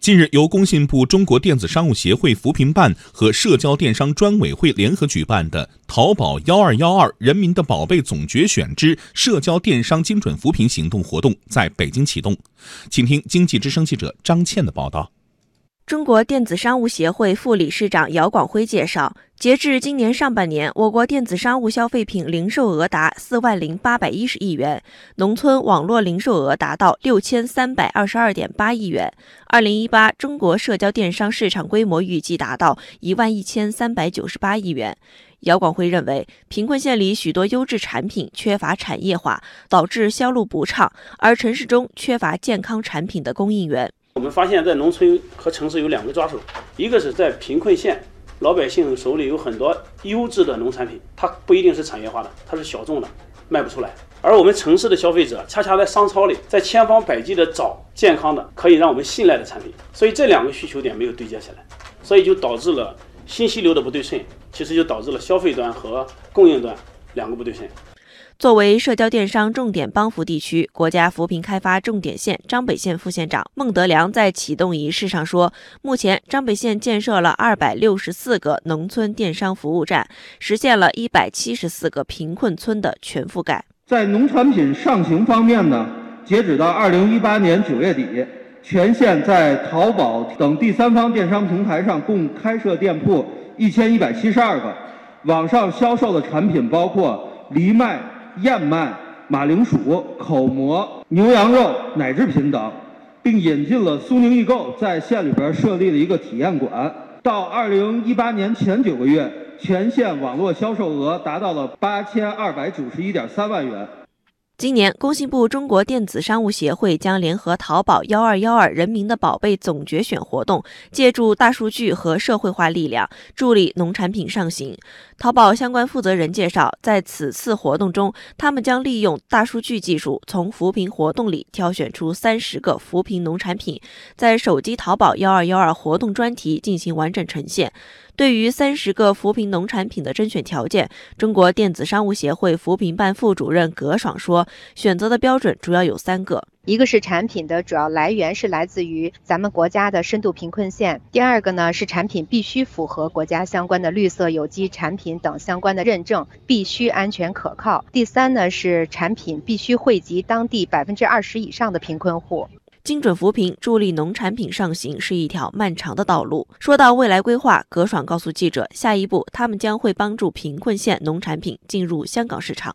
近日，由工信部、中国电子商务协会扶贫办和社交电商专委会联合举办的“淘宝幺二幺二人民的宝贝总决选之社交电商精准扶贫行动”活动在北京启动。请听经济之声记者张倩的报道。中国电子商务协会副理事长姚广辉介绍，截至今年上半年，我国电子商务消费品零售额达四万零八百一十亿元，农村网络零售额达到六千三百二十二点八亿元。二零一八中国社交电商市场规模预计达到一万一千三百九十八亿元。姚广辉认为，贫困县里许多优质产品缺乏产业化，导致销路不畅，而城市中缺乏健康产品的供应源。我们发现，在农村和城市有两个抓手，一个是在贫困县，老百姓手里有很多优质的农产品，它不一定是产业化的，它是小众的，卖不出来。而我们城市的消费者，恰恰在商超里，在千方百计的找健康的、可以让我们信赖的产品，所以这两个需求点没有对接起来，所以就导致了信息流的不对称，其实就导致了消费端和供应端两个不对称。作为社交电商重点帮扶地区，国家扶贫开发重点县张北县副县长孟德良在启动仪式上说：“目前，张北县建设了二百六十四个农村电商服务站，实现了一百七十四个贫困村的全覆盖。在农产品上行方面呢，截止到二零一八年九月底，全县在淘宝等第三方电商平台上共开设店铺一千一百七十二个，网上销售的产品包括藜麦。”燕麦、马铃薯、口蘑、牛羊肉、奶制品等，并引进了苏宁易购，在县里边设立了一个体验馆。到二零一八年前九个月，全县网络销售额达到了八千二百九十一点三万元。今年，工信部、中国电子商务协会将联合淘宝“幺二幺二人民的宝贝总决选”活动，借助大数据和社会化力量，助力农产品上行。淘宝相关负责人介绍，在此次活动中，他们将利用大数据技术，从扶贫活动里挑选出三十个扶贫农产品，在手机淘宝“幺二幺二”活动专题进行完整呈现。对于三十个扶贫农产品的甄选条件，中国电子商务协会扶贫办副主任葛爽说：“选择的标准主要有三个，一个是产品的主要来源是来自于咱们国家的深度贫困县；第二个呢是产品必须符合国家相关的绿色有机产品等相关的认证，必须安全可靠；第三呢是产品必须惠及当地百分之二十以上的贫困户。”精准扶贫，助力农产品上行是一条漫长的道路。说到未来规划，葛爽告诉记者，下一步他们将会帮助贫困县农产品进入香港市场。